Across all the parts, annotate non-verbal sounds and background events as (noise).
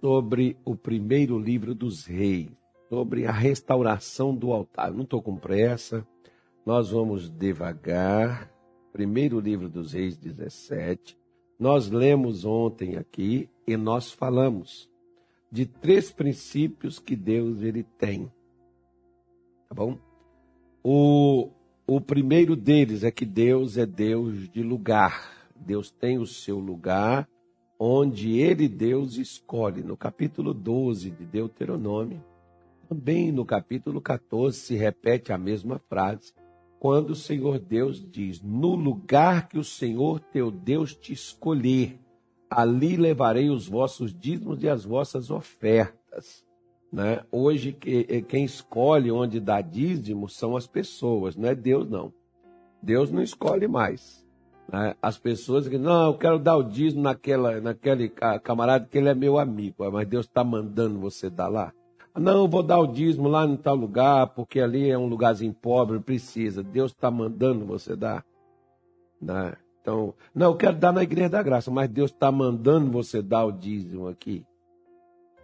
sobre o primeiro livro dos reis, sobre a restauração do altar. não estou com pressa, nós vamos devagar. Primeiro livro dos reis 17. Nós lemos ontem aqui e nós falamos de três princípios que Deus ele tem. Tá bom? O, o primeiro deles é que Deus é Deus de lugar. Deus tem o seu lugar onde ele, Deus, escolhe. No capítulo 12 de Deuteronômio, também no capítulo 14 se repete a mesma frase, quando o Senhor Deus diz: No lugar que o Senhor teu Deus te escolher, ali levarei os vossos dízimos e as vossas ofertas. Né? Hoje, eh, quem escolhe onde dá dízimo são as pessoas, não é Deus, não. Deus não escolhe mais. Né? As pessoas que não, eu quero dar o dízimo naquela, naquele camarada que ele é meu amigo, mas Deus está mandando você dar lá. Não, eu vou dar o dízimo lá em tal lugar, porque ali é um lugarzinho pobre, precisa. Deus está mandando você dar. Né? Então, não, eu quero dar na igreja da graça, mas Deus está mandando você dar o dízimo aqui.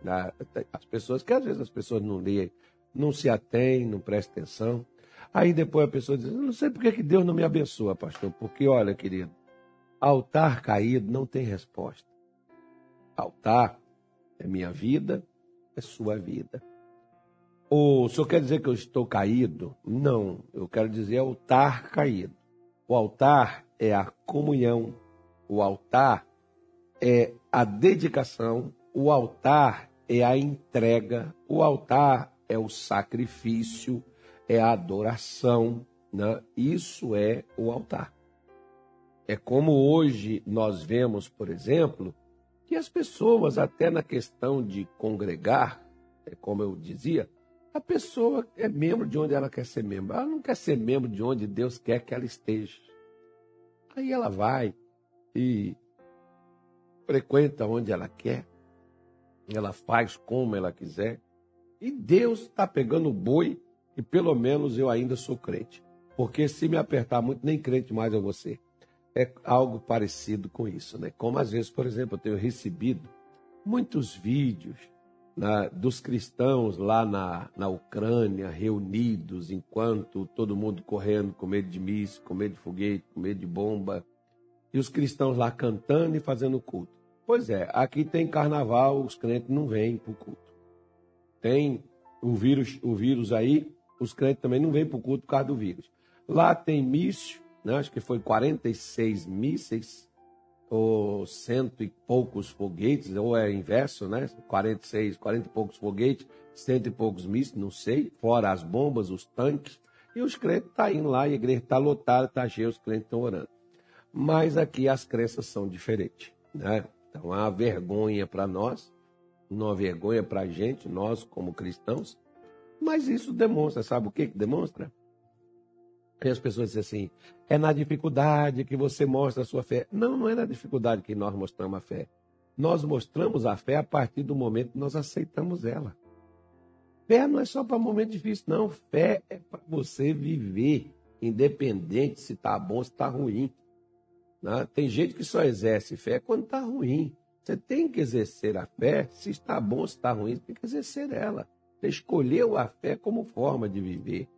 Né? As pessoas, que às vezes as pessoas não leem, não se atêm, não prestam atenção. Aí depois a pessoa diz: Não sei por que Deus não me abençoa, pastor. Porque, olha, querido, altar caído não tem resposta. Altar é minha vida, é sua vida. O senhor quer dizer que eu estou caído? Não, eu quero dizer altar caído. O altar é a comunhão, o altar é a dedicação, o altar é a entrega, o altar é o sacrifício, é a adoração, né? isso é o altar. É como hoje nós vemos, por exemplo, que as pessoas, até na questão de congregar, é como eu dizia, a pessoa é membro de onde ela quer ser membro. Ela não quer ser membro de onde Deus quer que ela esteja. Aí ela vai e frequenta onde ela quer, ela faz como ela quiser, e Deus está pegando o boi e pelo menos eu ainda sou crente. Porque se me apertar muito, nem crente mais eu vou ser. É algo parecido com isso, né? Como às vezes, por exemplo, eu tenho recebido muitos vídeos né, dos cristãos lá na, na Ucrânia, reunidos, enquanto todo mundo correndo com medo de míssil, com medo de foguete, com medo de bomba, e os cristãos lá cantando e fazendo culto. Pois é, aqui tem carnaval, os crentes não vêm para o culto. Tem o vírus, o vírus aí, os crentes também não vêm para o culto por causa do vírus. Lá tem míssil, né? acho que foi 46 mísseis, ou cento e poucos foguetes, ou é inverso, né? 46, 40 e poucos foguetes, cento e poucos mísseis, não sei, fora as bombas, os tanques. E os crentes estão tá indo lá, a igreja está lotada, está cheia, os crentes estão orando. Mas aqui as crenças são diferentes, né? Então, há vergonha para nós, não há vergonha para a gente, nós como cristãos, mas isso demonstra, sabe o que, demonstra? E as pessoas dizem assim: é na dificuldade que você mostra a sua fé. Não, não é na dificuldade que nós mostramos a fé. Nós mostramos a fé a partir do momento que nós aceitamos ela. Fé não é só para momento difícil, não. Fé é para você viver, independente se está bom ou se está ruim. Né? Tem gente que só exerce fé quando está ruim. Você tem que exercer a fé, se está bom ou se está ruim, você tem que exercer ela. Escolheu a fé como forma de viver.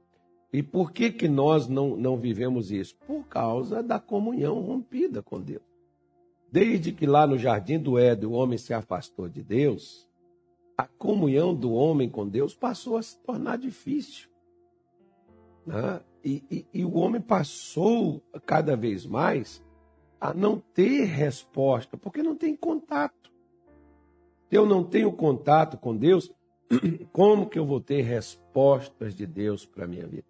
E por que, que nós não, não vivemos isso? Por causa da comunhão rompida com Deus. Desde que lá no jardim do Éden o homem se afastou de Deus, a comunhão do homem com Deus passou a se tornar difícil. Né? E, e, e o homem passou cada vez mais a não ter resposta, porque não tem contato. Eu não tenho contato com Deus, (clears throat) como que eu vou ter respostas de Deus para a minha vida?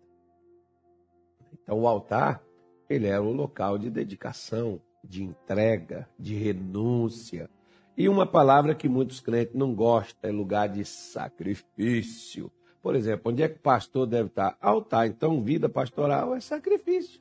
Então, o altar, ele era o local de dedicação, de entrega, de renúncia. E uma palavra que muitos crentes não gostam é lugar de sacrifício. Por exemplo, onde é que o pastor deve estar? Altar. Então, vida pastoral é sacrifício.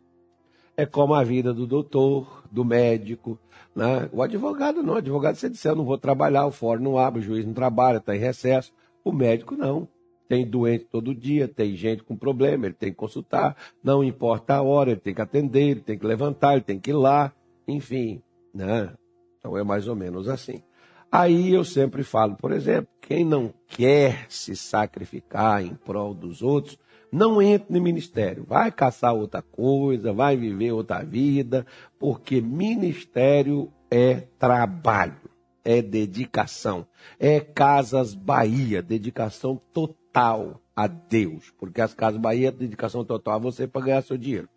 É como a vida do doutor, do médico, né? O advogado não. O advogado, você disser, eu não vou trabalhar, o fórum não abre, o juiz não trabalha, está em recesso. O médico não. Tem doente todo dia, tem gente com problema, ele tem que consultar, não importa a hora, ele tem que atender, ele tem que levantar, ele tem que ir lá, enfim, né? Então é mais ou menos assim. Aí eu sempre falo, por exemplo, quem não quer se sacrificar em prol dos outros, não entre no ministério. Vai caçar outra coisa, vai viver outra vida, porque ministério é trabalho, é dedicação, é Casas Bahia, dedicação total a Deus, porque as Casas Bahia é dedicação total a você para ganhar seu dinheiro.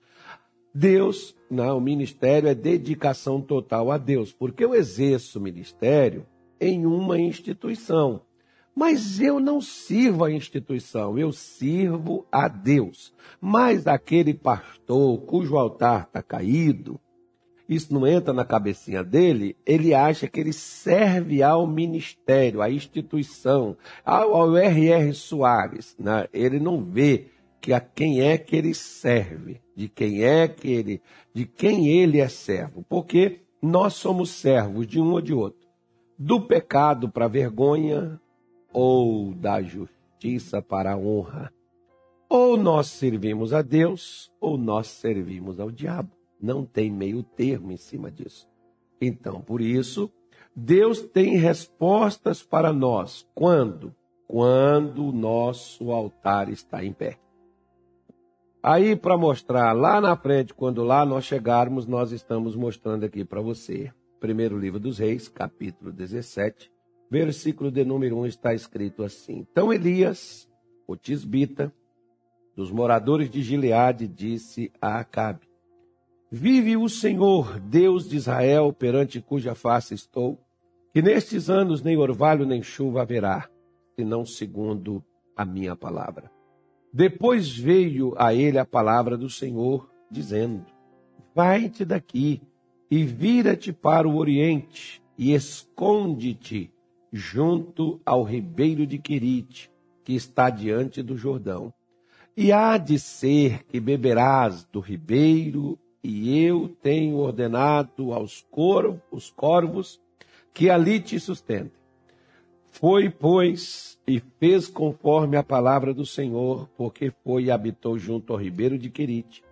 Deus, não, o ministério é dedicação total a Deus, porque eu exerço ministério em uma instituição. Mas eu não sirvo a instituição, eu sirvo a Deus. Mas aquele pastor cujo altar está caído, isso não entra na cabecinha dele, ele acha que ele serve ao ministério, à instituição, ao, ao R.R. Soares. Né? Ele não vê que a quem é que ele serve, de quem é que ele, de quem ele é servo, porque nós somos servos de um ou de outro do pecado para a vergonha ou da justiça para a honra. Ou nós servimos a Deus ou nós servimos ao diabo. Não tem meio termo em cima disso. Então, por isso, Deus tem respostas para nós. Quando? Quando o nosso altar está em pé. Aí, para mostrar lá na frente, quando lá nós chegarmos, nós estamos mostrando aqui para você primeiro livro dos Reis, capítulo 17, versículo de número 1 está escrito assim: Então Elias, o tisbita, dos moradores de Gileade, disse a Acabe: Vive o Senhor, Deus de Israel, perante cuja face estou, que nestes anos nem orvalho nem chuva haverá, senão segundo a minha palavra. Depois veio a ele a palavra do Senhor, dizendo: Vai-te daqui e vira-te para o oriente e esconde-te junto ao ribeiro de Quirite, que está diante do Jordão. E há de ser que beberás do ribeiro, e eu tenho ordenado aos corvos, os corvos que ali te sustentem. Foi, pois, e fez conforme a palavra do Senhor, porque foi e habitou junto ao ribeiro de Querite,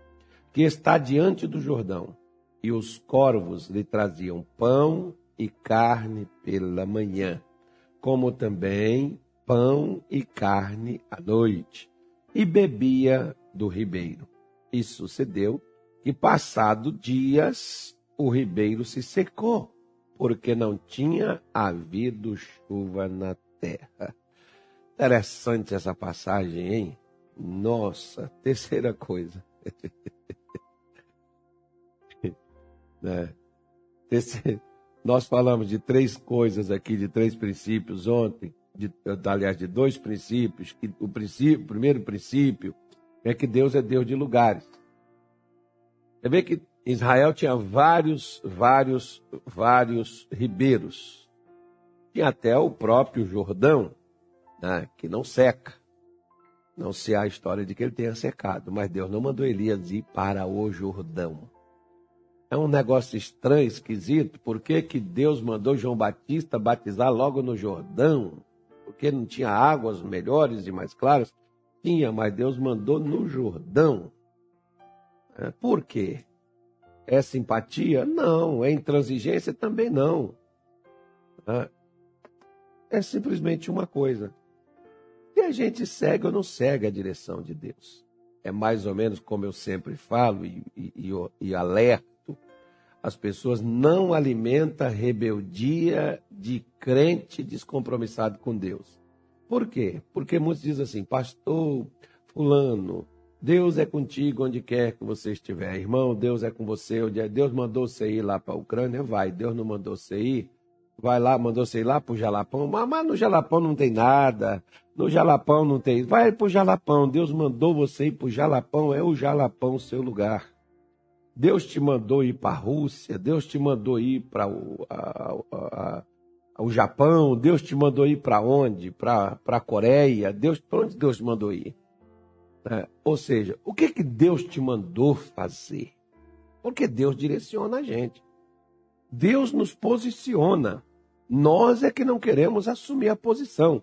que está diante do Jordão e os corvos lhe traziam pão e carne pela manhã, como também pão e carne à noite, e bebia do ribeiro. E sucedeu que, passado dias, o ribeiro se secou, porque não tinha havido chuva na terra. Interessante essa passagem, hein? Nossa, (laughs) terceira coisa. (laughs) Né? Esse, nós falamos de três coisas aqui, de três princípios ontem, de, aliás, de dois princípios. O, princípio, o primeiro princípio é que Deus é Deus de lugares. Você vê que Israel tinha vários, vários, vários ribeiros. Tinha até o próprio Jordão, né, que não seca. Não se há história de que ele tenha secado, mas Deus não mandou Elias ir para o Jordão. É um negócio estranho, esquisito. Por que, que Deus mandou João Batista batizar logo no Jordão? Porque não tinha águas melhores e mais claras? Tinha, mas Deus mandou no Jordão. É, por quê? É simpatia? Não. É intransigência? Também não. É, simplesmente uma coisa. Se a gente segue ou não segue a direção de Deus. É mais ou menos como eu sempre falo e, e, e, e alerto as pessoas não alimentam rebeldia de crente descompromissado com Deus. Por quê? Porque muitos dizem assim, pastor, fulano, Deus é contigo onde quer que você estiver. Irmão, Deus é com você. Deus mandou você ir lá para a Ucrânia, vai. Deus não mandou você ir, vai lá, mandou você ir lá para o Jalapão. Mas, no Jalapão não tem nada. No Jalapão não tem. Vai para o Jalapão. Deus mandou você ir para o Jalapão. É o Jalapão o seu lugar. Deus te mandou ir para a Rússia, Deus te mandou ir para o, o Japão, Deus te mandou ir para onde? Para a Coreia, Deus, para onde Deus te mandou ir? É, ou seja, o que, que Deus te mandou fazer? Porque Deus direciona a gente. Deus nos posiciona. Nós é que não queremos assumir a posição.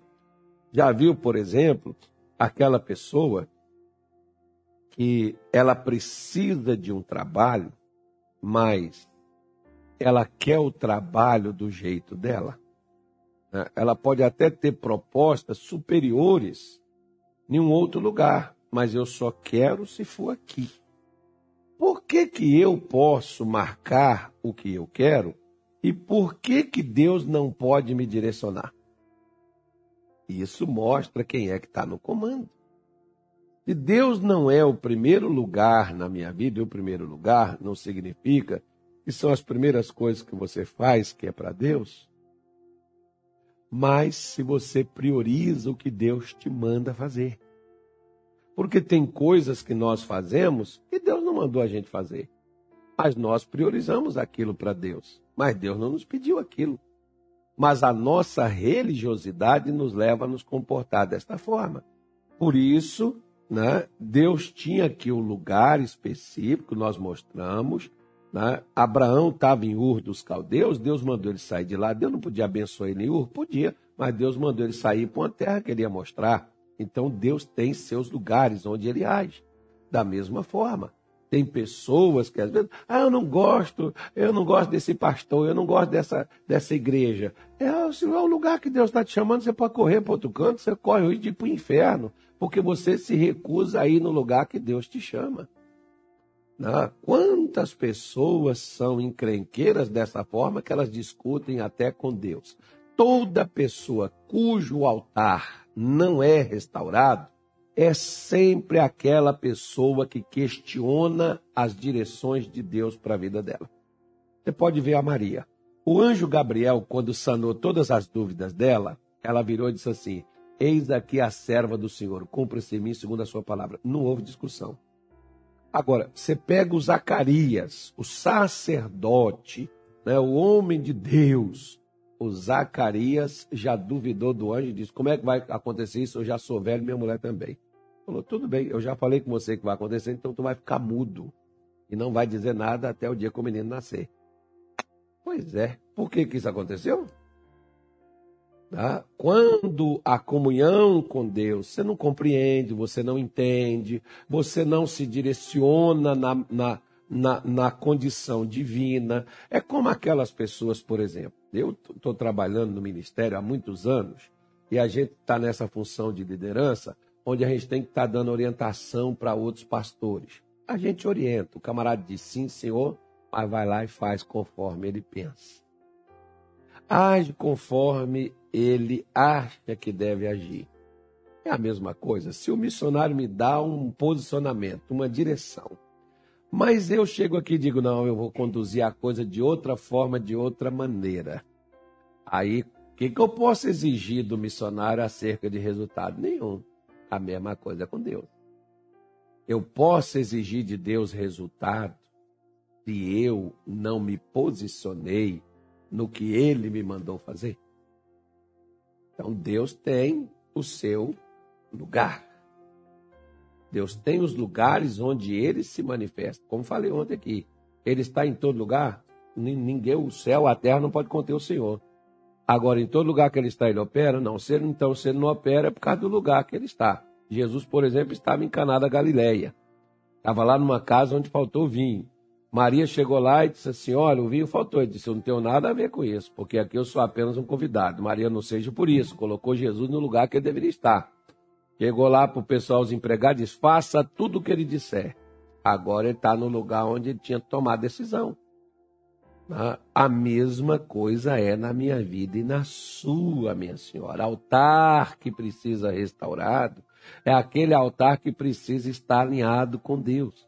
Já viu, por exemplo, aquela pessoa que ela precisa de um trabalho, mas ela quer o trabalho do jeito dela. né, ela pode até ter propostas superiores em um outro lugar, mas eu só quero se for aqui. Por que, que eu posso marcar o que eu quero e por que, que Deus não pode me direcionar? Isso mostra quem é que está no comando. Se Deus não é o primeiro lugar na minha vida, e o primeiro lugar não significa que são as primeiras coisas que você faz que é para Deus, mas se você prioriza o que Deus te manda fazer. Porque tem coisas que nós fazemos que Deus não mandou a gente fazer. Mas nós priorizamos aquilo para Deus. Mas Deus não nos pediu aquilo. Mas a nossa religiosidade nos leva a nos comportar desta forma. Por isso, né, Deus tinha aqui um lugar específico, nós mostramos. Né? Abraão estava em Ur dos Caldeus, Deus mandou ele sair de lá. Deus não podia abençoar ele em Ur? Podia, mas Deus mandou ele sair para uma terra que ele ia mostrar. Então Deus tem seus lugares onde ele age. Da mesma forma, tem pessoas que às vezes, ah, eu não gosto, eu não gosto desse pastor, eu não gosto dessa, dessa igreja. É, se é o lugar que Deus está te chamando, você pode correr para outro canto, você corre hoje para o inferno, porque você se recusa a ir no lugar que Deus te chama. Né? Quantas pessoas são encrenqueiras dessa forma que elas discutem até com Deus? Toda pessoa cujo altar não é restaurado, é sempre aquela pessoa que questiona as direções de Deus para a vida dela. Você pode ver a Maria. O anjo Gabriel, quando sanou todas as dúvidas dela, ela virou e disse assim: Eis aqui a serva do Senhor, cumpra-se em mim segundo a sua palavra. Não houve discussão. Agora, você pega o Zacarias, o sacerdote, né, o homem de Deus, o Zacarias já duvidou do anjo e disse: Como é que vai acontecer isso? Eu já sou velho, minha mulher também. Falou: Tudo bem, eu já falei com você que vai acontecer, então tu vai ficar mudo e não vai dizer nada até o dia que o menino nascer. Pois é, por que, que isso aconteceu? Tá? Quando a comunhão com Deus, você não compreende, você não entende, você não se direciona na, na, na, na condição divina. É como aquelas pessoas, por exemplo. Eu estou trabalhando no ministério há muitos anos e a gente está nessa função de liderança, onde a gente tem que estar tá dando orientação para outros pastores. A gente orienta, o camarada diz sim, senhor, mas vai lá e faz conforme ele pensa. Age conforme ele acha que deve agir. É a mesma coisa. Se o missionário me dá um posicionamento, uma direção, mas eu chego aqui e digo: não, eu vou conduzir a coisa de outra forma, de outra maneira. Aí, o que, que eu posso exigir do missionário acerca de resultado? Nenhum. A mesma coisa com Deus. Eu posso exigir de Deus resultado se eu não me posicionei no que ele me mandou fazer? Então, Deus tem o seu lugar. Deus tem os lugares onde ele se manifesta. Como falei ontem aqui, ele está em todo lugar. Ninguém, o céu, a terra não pode conter o Senhor. Agora, em todo lugar que ele está, ele opera? Não. Se ele, então, se ele não opera, é por causa do lugar que ele está. Jesus, por exemplo, estava em Caná da Galileia. Estava lá numa casa onde faltou vinho. Maria chegou lá e disse assim: Olha, o vinho faltou. Ele disse: Eu não tenho nada a ver com isso, porque aqui eu sou apenas um convidado. Maria não seja por isso. Colocou Jesus no lugar que ele deveria estar. Chegou lá para o pessoal, os empregados, disse: faça tudo o que ele disser. Agora ele está no lugar onde ele tinha tomado decisão. Né? A mesma coisa é na minha vida e na sua, minha senhora. Altar que precisa restaurado é aquele altar que precisa estar alinhado com Deus.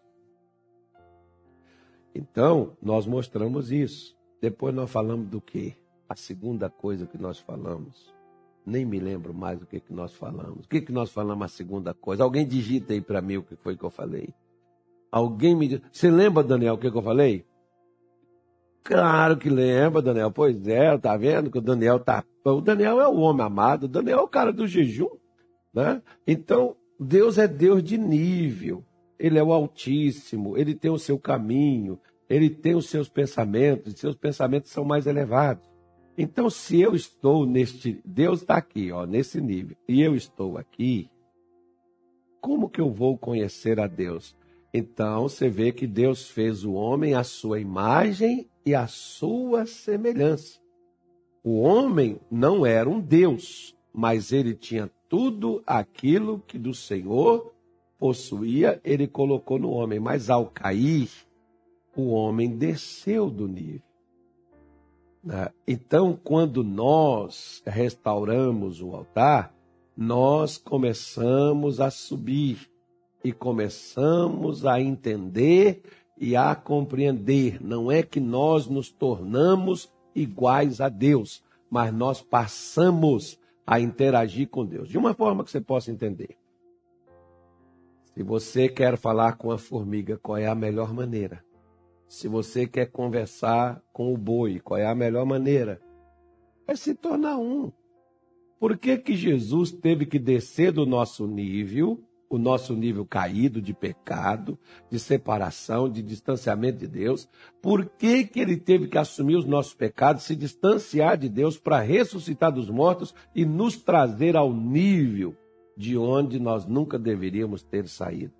Então, nós mostramos isso. Depois nós falamos do quê? A segunda coisa que nós falamos nem me lembro mais o que, que nós falamos. O que, que nós falamos a segunda coisa? Alguém digita aí para mim o que foi que eu falei. Alguém me diz. Você lembra, Daniel, o que, que eu falei? Claro que lembra, Daniel. Pois é, tá vendo que o Daniel tá. O Daniel é o homem amado, o Daniel é o cara do jejum. Né? Então, Deus é Deus de nível. Ele é o Altíssimo, ele tem o seu caminho, ele tem os seus pensamentos, e seus pensamentos são mais elevados. Então, se eu estou neste, Deus está aqui, ó, nesse nível, e eu estou aqui, como que eu vou conhecer a Deus? Então, você vê que Deus fez o homem à sua imagem e à sua semelhança. O homem não era um Deus, mas ele tinha tudo aquilo que do Senhor possuía, ele colocou no homem. Mas ao cair, o homem desceu do nível. Né? Então, quando nós restauramos o altar, nós começamos a subir e começamos a entender e a compreender. Não é que nós nos tornamos iguais a Deus, mas nós passamos a interagir com Deus. De uma forma que você possa entender. Se você quer falar com a formiga, qual é a melhor maneira? Se você quer conversar com o boi, qual é a melhor maneira? É se tornar um. Por que, que Jesus teve que descer do nosso nível, o nosso nível caído de pecado, de separação, de distanciamento de Deus? Por que, que ele teve que assumir os nossos pecados, se distanciar de Deus para ressuscitar dos mortos e nos trazer ao nível de onde nós nunca deveríamos ter saído?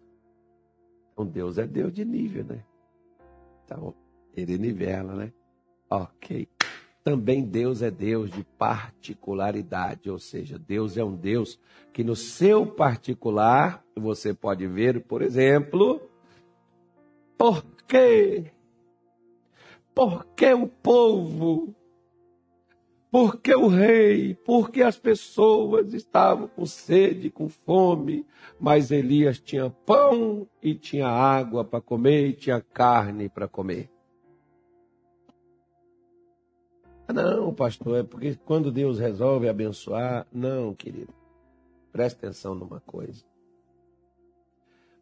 Então Deus é Deus de nível, né? Então, ele nivela, né? Ok também Deus é Deus de particularidade, ou seja, Deus é um Deus que no seu particular, você pode ver, por exemplo, por quê? Por que o povo? Por que o rei? Por que as pessoas estavam com sede, com fome, mas Elias tinha pão e tinha água para comer e tinha carne para comer? Não, pastor, é porque quando Deus resolve abençoar. Não, querido. Preste atenção numa coisa.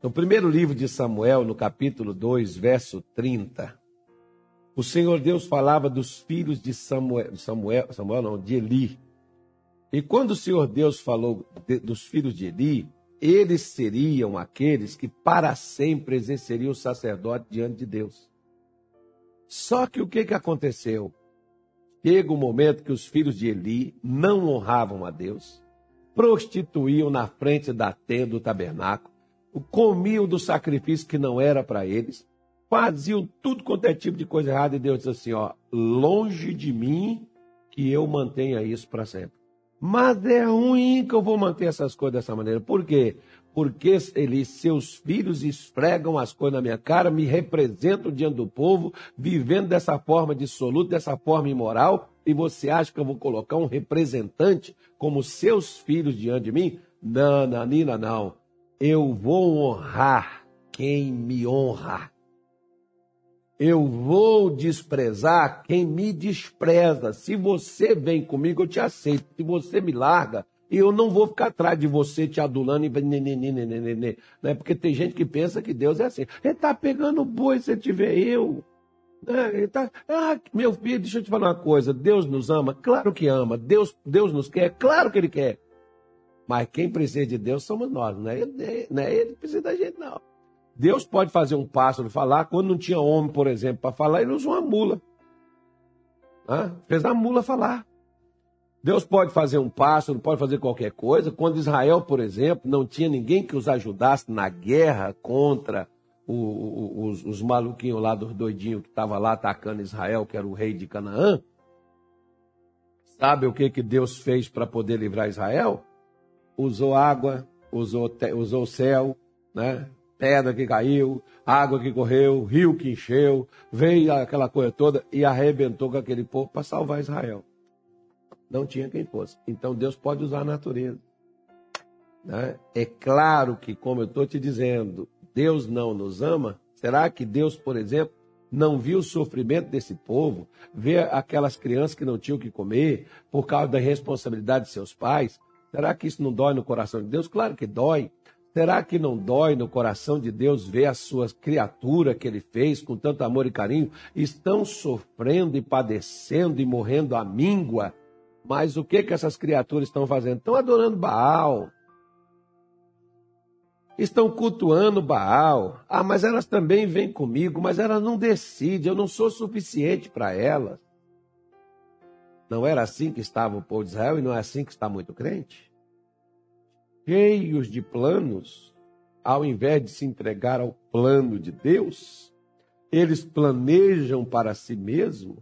No primeiro livro de Samuel, no capítulo 2, verso 30, o Senhor Deus falava dos filhos de Samuel, Samuel, Samuel não, de Eli. E quando o Senhor Deus falou de, dos filhos de Eli, eles seriam aqueles que para sempre exerceriam o sacerdote diante de Deus. Só que o que, que aconteceu? Chega o um momento que os filhos de Eli não honravam a Deus, prostituíam na frente da tenda do tabernáculo, comiam do sacrifício que não era para eles, faziam tudo quanto é tipo de coisa errada, e Deus diz assim: ó, longe de mim que eu mantenha isso para sempre. Mas é ruim que eu vou manter essas coisas dessa maneira. Por quê? porque eles, seus filhos esfregam as coisas na minha cara, me representam diante do povo, vivendo dessa forma dissoluta, dessa forma imoral, e você acha que eu vou colocar um representante como seus filhos diante de mim? Não, não, Nina, não. Eu vou honrar quem me honra. Eu vou desprezar quem me despreza. Se você vem comigo, eu te aceito. Se você me larga, eu não vou ficar atrás de você te adulando e né? Porque tem gente que pensa que Deus é assim. Ele está pegando boi se tiver eu. Né? Ele tá, ah, meu filho, deixa eu te falar uma coisa. Deus nos ama? Claro que ama. Deus, Deus nos quer? Claro que Ele quer. Mas quem precisa de Deus somos nós, não é ele, não é ele que precisa da gente, não. Deus pode fazer um pássaro falar. Quando não tinha homem, por exemplo, para falar, ele usou uma mula. Ah, fez a mula falar. Deus pode fazer um pássaro, pode fazer qualquer coisa. Quando Israel, por exemplo, não tinha ninguém que os ajudasse na guerra contra o, o, os, os, maluquinhos lá, dos doidinhos que estavam lá atacando Israel, que era o rei de Canaã. Sabe o que, que Deus fez para poder livrar Israel? Usou água, usou, usou o céu, né? Pedra que caiu, água que correu, rio que encheu, veio aquela coisa toda e arrebentou com aquele povo para salvar Israel não tinha quem fosse. Então Deus pode usar a natureza. Né? É claro que, como eu estou te dizendo, Deus não nos ama. Será que Deus, por exemplo, não viu o sofrimento desse povo, vê aquelas crianças que não tinham o que comer por causa da responsabilidade de seus pais? Será que isso não dói no coração de Deus? Claro que dói. Será que não dói no coração de Deus ver as suas criaturas que ele fez com tanto amor e carinho estão sofrendo e padecendo e morrendo à míngua? Mas o que que essas criaturas estão fazendo? Estão adorando Baal. Estão cultuando Baal. Ah, mas elas também vêm comigo, mas elas não decidem, eu não sou suficiente para elas. Não era assim que estava o povo de Israel e não é assim que está muito crente? Cheios de planos, ao invés de se entregar ao plano de Deus, eles planejam para si mesmos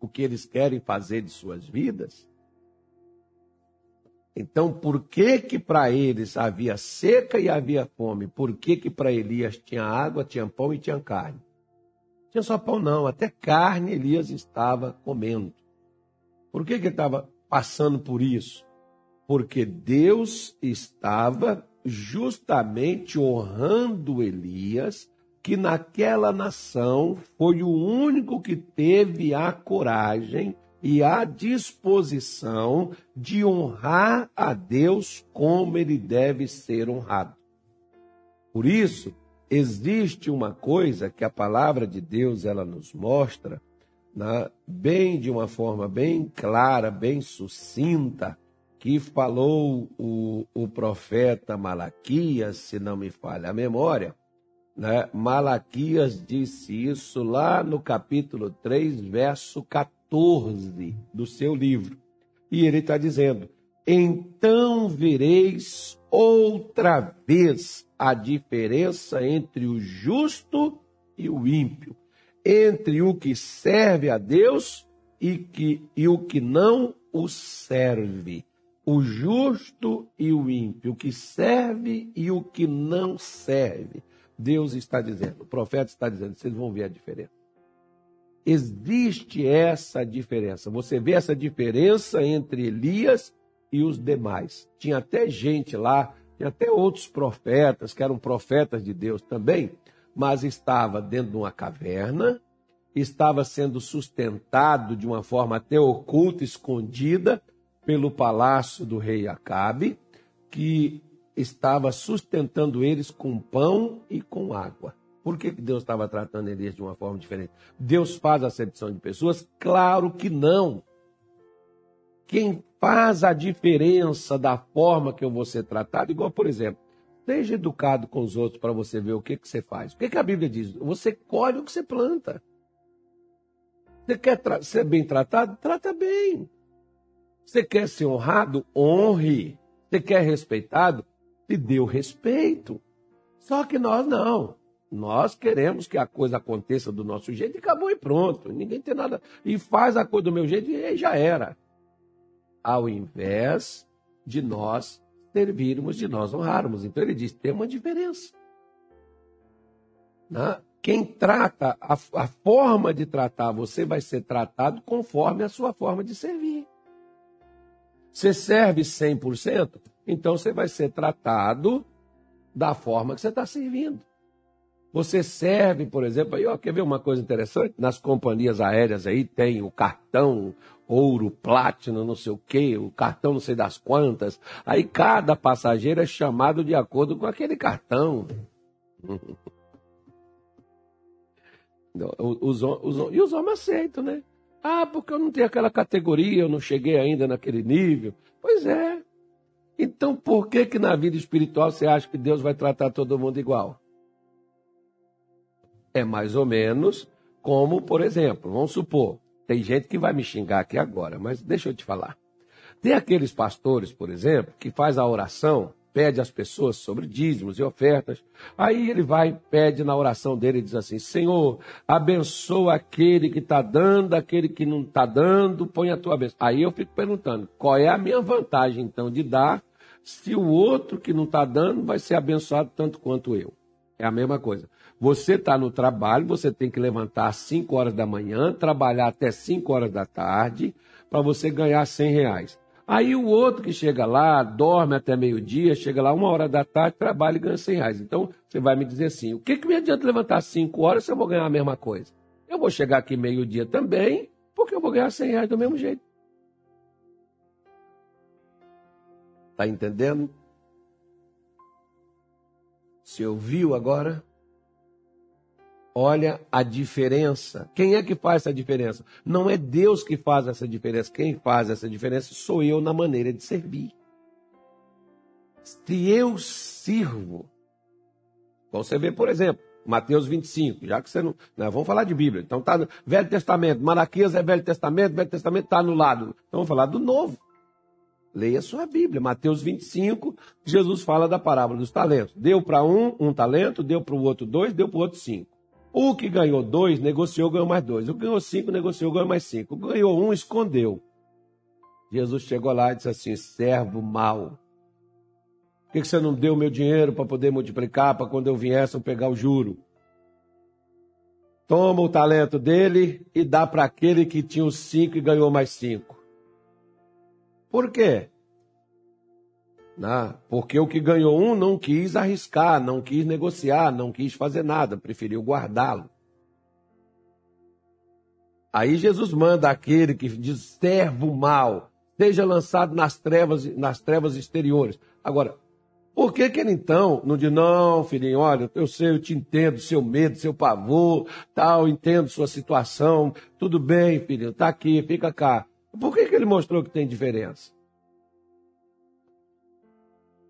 o que eles querem fazer de suas vidas. Então, por que que para eles havia seca e havia fome? Por que que para Elias tinha água, tinha pão e tinha carne? Tinha só pão não, até carne Elias estava comendo. Por que que ele estava passando por isso? Porque Deus estava justamente honrando Elias, que naquela nação foi o único que teve a coragem e a disposição de honrar a Deus como ele deve ser honrado. Por isso, existe uma coisa que a palavra de Deus ela nos mostra, né, bem de uma forma bem clara, bem sucinta, que falou o, o profeta Malaquias, se não me falha a memória, né? Malaquias disse isso lá no capítulo 3, verso 14 do seu livro. E ele está dizendo: Então vereis outra vez a diferença entre o justo e o ímpio, entre o que serve a Deus e, que, e o que não o serve o justo e o ímpio, o que serve e o que não serve. Deus está dizendo, o profeta está dizendo, vocês vão ver a diferença. Existe essa diferença. Você vê essa diferença entre Elias e os demais. Tinha até gente lá, tinha até outros profetas, que eram profetas de Deus também, mas estava dentro de uma caverna, estava sendo sustentado de uma forma até oculta, escondida, pelo palácio do rei Acabe, que estava sustentando eles com pão e com água. Por que Deus estava tratando eles de uma forma diferente? Deus faz acepção de pessoas? Claro que não. Quem faz a diferença da forma que eu vou ser tratado, igual, por exemplo, seja educado com os outros para você ver o que, que você faz. O que, que a Bíblia diz? Você colhe o que você planta. Você quer ser bem tratado? Trata bem. Você quer ser honrado? Honre. Você quer respeitado? Te dê o respeito. Só que nós não. Nós queremos que a coisa aconteça do nosso jeito e acabou e pronto. Ninguém tem nada. E faz a coisa do meu jeito e já era. Ao invés de nós servirmos, de nós honrarmos. Então ele diz: tem uma diferença. Né? Quem trata, a, a forma de tratar você vai ser tratado conforme a sua forma de servir. Você serve 100%, então você vai ser tratado da forma que você está servindo. Você serve, por exemplo, aí, ó, quer ver uma coisa interessante? Nas companhias aéreas aí tem o cartão ouro, platina, não sei o quê, o cartão não sei das quantas. Aí cada passageiro é chamado de acordo com aquele cartão. (laughs) Os, os, os, e os homens aceitam, né? Ah, porque eu não tenho aquela categoria, eu não cheguei ainda naquele nível. Pois é. Então por que que na vida espiritual você acha que Deus vai tratar todo mundo igual? É mais ou menos como, por exemplo, vamos supor, tem gente que vai me xingar aqui agora, mas deixa eu te falar. Tem aqueles pastores, por exemplo, que faz a oração pede às pessoas sobre dízimos e ofertas. Aí ele vai, pede na oração dele e diz assim: Senhor, abençoa aquele que está dando, aquele que não está dando, põe a tua bênção. Aí eu fico perguntando: qual é a minha vantagem então de dar, se o outro que não está dando vai ser abençoado tanto quanto eu? É a mesma coisa. Você está no trabalho, você tem que levantar às 5 horas da manhã, trabalhar até 5 horas da tarde, para você ganhar 100 reais. Aí o outro que chega lá, dorme até meio-dia, chega lá uma hora da tarde, trabalha e ganha 100 reais. Então, você vai me dizer assim, o que, que me adianta levantar 5 horas se eu vou ganhar a mesma coisa? Eu vou chegar aqui meio-dia também, porque eu vou ganhar 100 reais do mesmo jeito. Está entendendo? Se ouviu agora? Olha a diferença. Quem é que faz essa diferença? Não é Deus que faz essa diferença. Quem faz essa diferença sou eu na maneira de servir. Se eu sirvo, você vê, por exemplo, Mateus 25, já que você não. Né, vamos falar de Bíblia. Então tá Velho Testamento. Malaquias é Velho Testamento, Velho Testamento está anulado. Então vamos falar do Novo. Leia sua Bíblia. Mateus 25, Jesus fala da parábola dos talentos. Deu para um um talento, deu para o outro dois, deu para o outro cinco. O que ganhou dois, negociou, ganhou mais dois. O que ganhou cinco, negociou, ganhou mais cinco. O que ganhou um, escondeu. Jesus chegou lá e disse assim: servo mau. Por que você não deu meu dinheiro para poder multiplicar, para quando eu viesse eu pegar o juro? Toma o talento dele e dá para aquele que tinha os cinco e ganhou mais cinco. Por quê? Né? Porque o que ganhou um não quis arriscar, não quis negociar, não quis fazer nada, preferiu guardá-lo. Aí Jesus manda aquele que diz servo mal, seja lançado nas trevas, nas trevas exteriores. Agora, por que, que ele então não diz, não, filhinho, olha, eu sei, eu te entendo, seu medo, seu pavor, tal, entendo sua situação, tudo bem, filhinho, tá aqui, fica cá. Por que, que ele mostrou que tem diferença?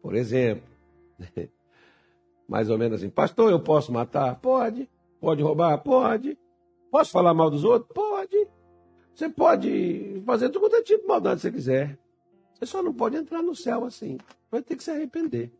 Por exemplo, (laughs) mais ou menos assim, pastor, eu posso matar? Pode. Pode roubar? Pode. Posso falar mal dos outros? Pode. Você pode fazer todo quanto é tipo de maldade você quiser. Você só não pode entrar no céu assim. Vai ter que se arrepender.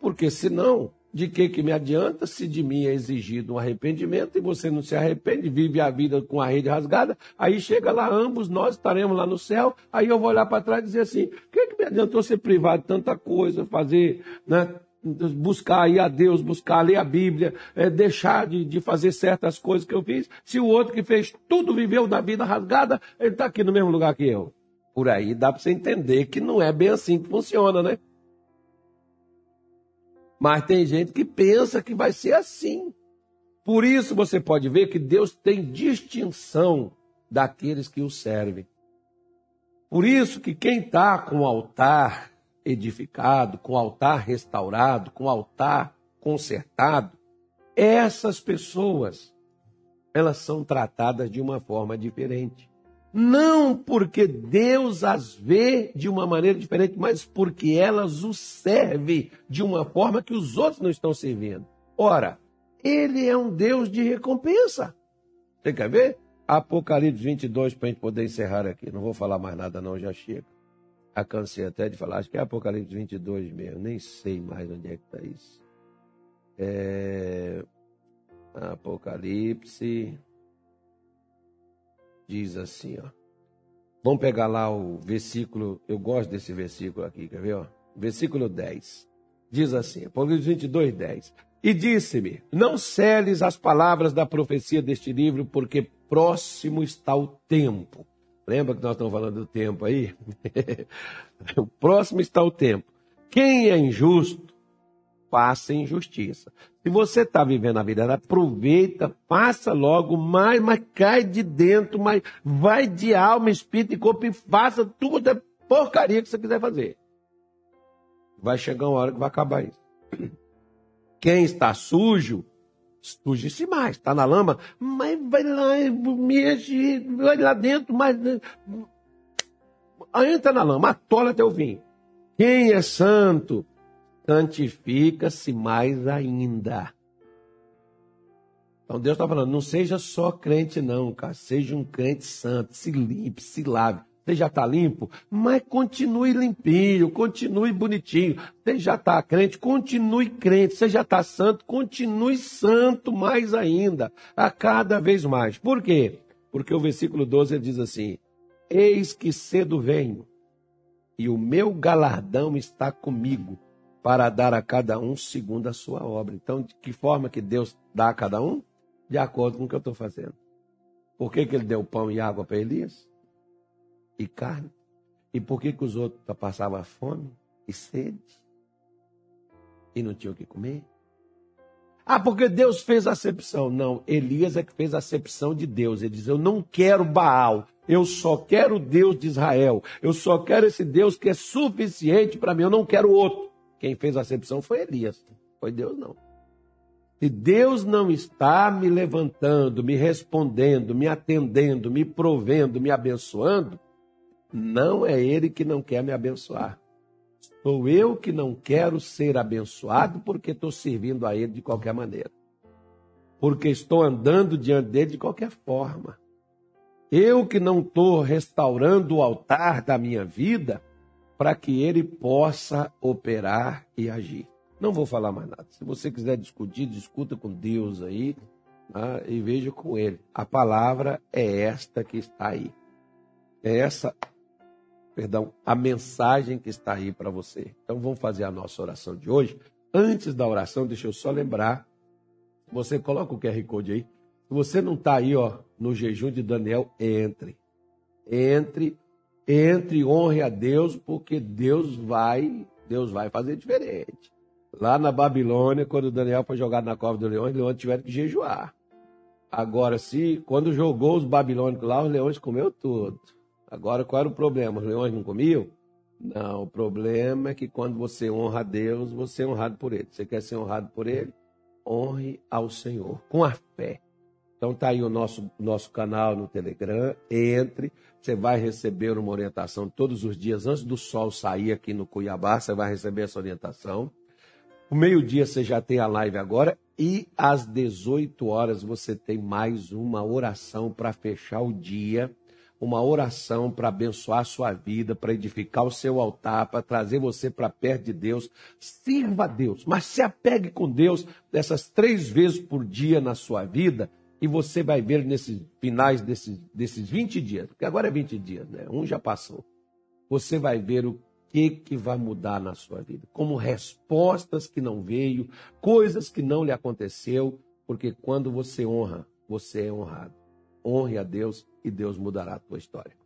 Porque senão, de que que me adianta se de mim é exigido um arrependimento e você não se arrepende, vive a vida com a rede rasgada, aí chega lá, ambos nós estaremos lá no céu, aí eu vou olhar para trás e dizer assim, o que, que me adiantou ser privado de tanta coisa, fazer, né, buscar aí a Deus, buscar ler a Bíblia, é, deixar de, de fazer certas coisas que eu fiz, se o outro que fez tudo viveu da vida rasgada, ele está aqui no mesmo lugar que eu. Por aí dá para você entender que não é bem assim que funciona, né? Mas tem gente que pensa que vai ser assim. Por isso você pode ver que Deus tem distinção daqueles que o servem. Por isso que quem está com o altar edificado, com o altar restaurado, com o altar consertado, essas pessoas, elas são tratadas de uma forma diferente. Não porque Deus as vê de uma maneira diferente, mas porque elas o servem de uma forma que os outros não estão servindo. Ora, ele é um Deus de recompensa. Você quer ver? Apocalipse 22, para a gente poder encerrar aqui. Não vou falar mais nada, não, já chega. A cansei até de falar, acho que é Apocalipse 22 mesmo, nem sei mais onde é que está isso. É... Apocalipse diz assim, ó. Vamos pegar lá o versículo, eu gosto desse versículo aqui, quer ver? Ó? Versículo 10. Diz assim, Apocalipse 22, 10. E disse-me: Não celes as palavras da profecia deste livro, porque próximo está o tempo. Lembra que nós estamos falando do tempo aí? (laughs) o próximo está o tempo. Quem é injusto, faça injustiça. Se você está vivendo a vida, aproveita, faça logo mais, mas cai de dentro, mas vai de alma, espírito e corpo e faça tudo a porcaria que você quiser fazer. Vai chegar uma hora que vai acabar isso. (clears throat) Quem está sujo, suje-se mais. Está na lama, mas vai lá, mexe, vai lá dentro, mas. Entra na lama, atola até o fim. Quem é santo, santifica-se mais ainda. Então Deus está falando, não seja só crente não, cara. Seja um crente santo, se limpe, se lave. Você já está limpo, mas continue limpinho, continue bonitinho. Você já está crente, continue crente. Você já está santo, continue santo mais ainda, a cada vez mais. Por quê? Porque o versículo 12 diz assim: Eis que cedo venho, e o meu galardão está comigo para dar a cada um segundo a sua obra. Então, de que forma que Deus dá a cada um? De acordo com o que eu estou fazendo. Por que, que ele deu pão e água para Elias? E carne? E por que, que os outros passavam fome e sede? E não tinham o que comer? Ah, porque Deus fez acepção. Não, Elias é que fez acepção de Deus. Ele diz: Eu não quero Baal, eu só quero o Deus de Israel. Eu só quero esse Deus que é suficiente para mim, eu não quero outro. Quem fez a acepção foi Elias, foi Deus não. Se Deus não está me levantando, me respondendo, me atendendo, me provendo, me abençoando, não é Ele que não quer me abençoar. Sou eu que não quero ser abençoado porque estou servindo a Ele de qualquer maneira. Porque estou andando diante dele de qualquer forma. Eu que não estou restaurando o altar da minha vida para que ele possa operar e agir. Não vou falar mais nada. Se você quiser discutir, discuta com Deus aí. né, e veja com ele. A palavra é esta que está aí. É essa, perdão, a mensagem que está aí para você. Então vamos fazer a nossa oração de hoje. Antes da oração, deixa eu só lembrar. Você coloca o QR Code aí. Se você não está aí, ó, no jejum de Daniel, entre. Entre, entre, honre a Deus, porque Deus vai, Deus vai fazer diferente. Lá na Babilônia, quando Daniel foi jogado na cova do leão, os leões tiveram que jejuar. Agora, se quando jogou os babilônicos lá, os leões comeu tudo. Agora, qual era o problema? Os leões não comiam? Não, o problema é que quando você honra a Deus, você é honrado por Ele. Você quer ser honrado por Ele? Honre ao Senhor, com a fé. Então tá aí o nosso, nosso canal no Telegram. Entre, você vai receber uma orientação todos os dias antes do sol sair aqui no Cuiabá. Você vai receber essa orientação. O meio-dia você já tem a live agora e às 18 horas você tem mais uma oração para fechar o dia, uma oração para abençoar a sua vida, para edificar o seu altar, para trazer você para perto de Deus. Sirva a Deus, mas se apegue com Deus dessas três vezes por dia na sua vida e você vai ver nesses finais desses, desses 20 dias, porque agora é 20 dias, né? Um já passou. Você vai ver o que, que vai mudar na sua vida? Como respostas que não veio, coisas que não lhe aconteceu, porque quando você honra, você é honrado. Honre a Deus e Deus mudará a tua história.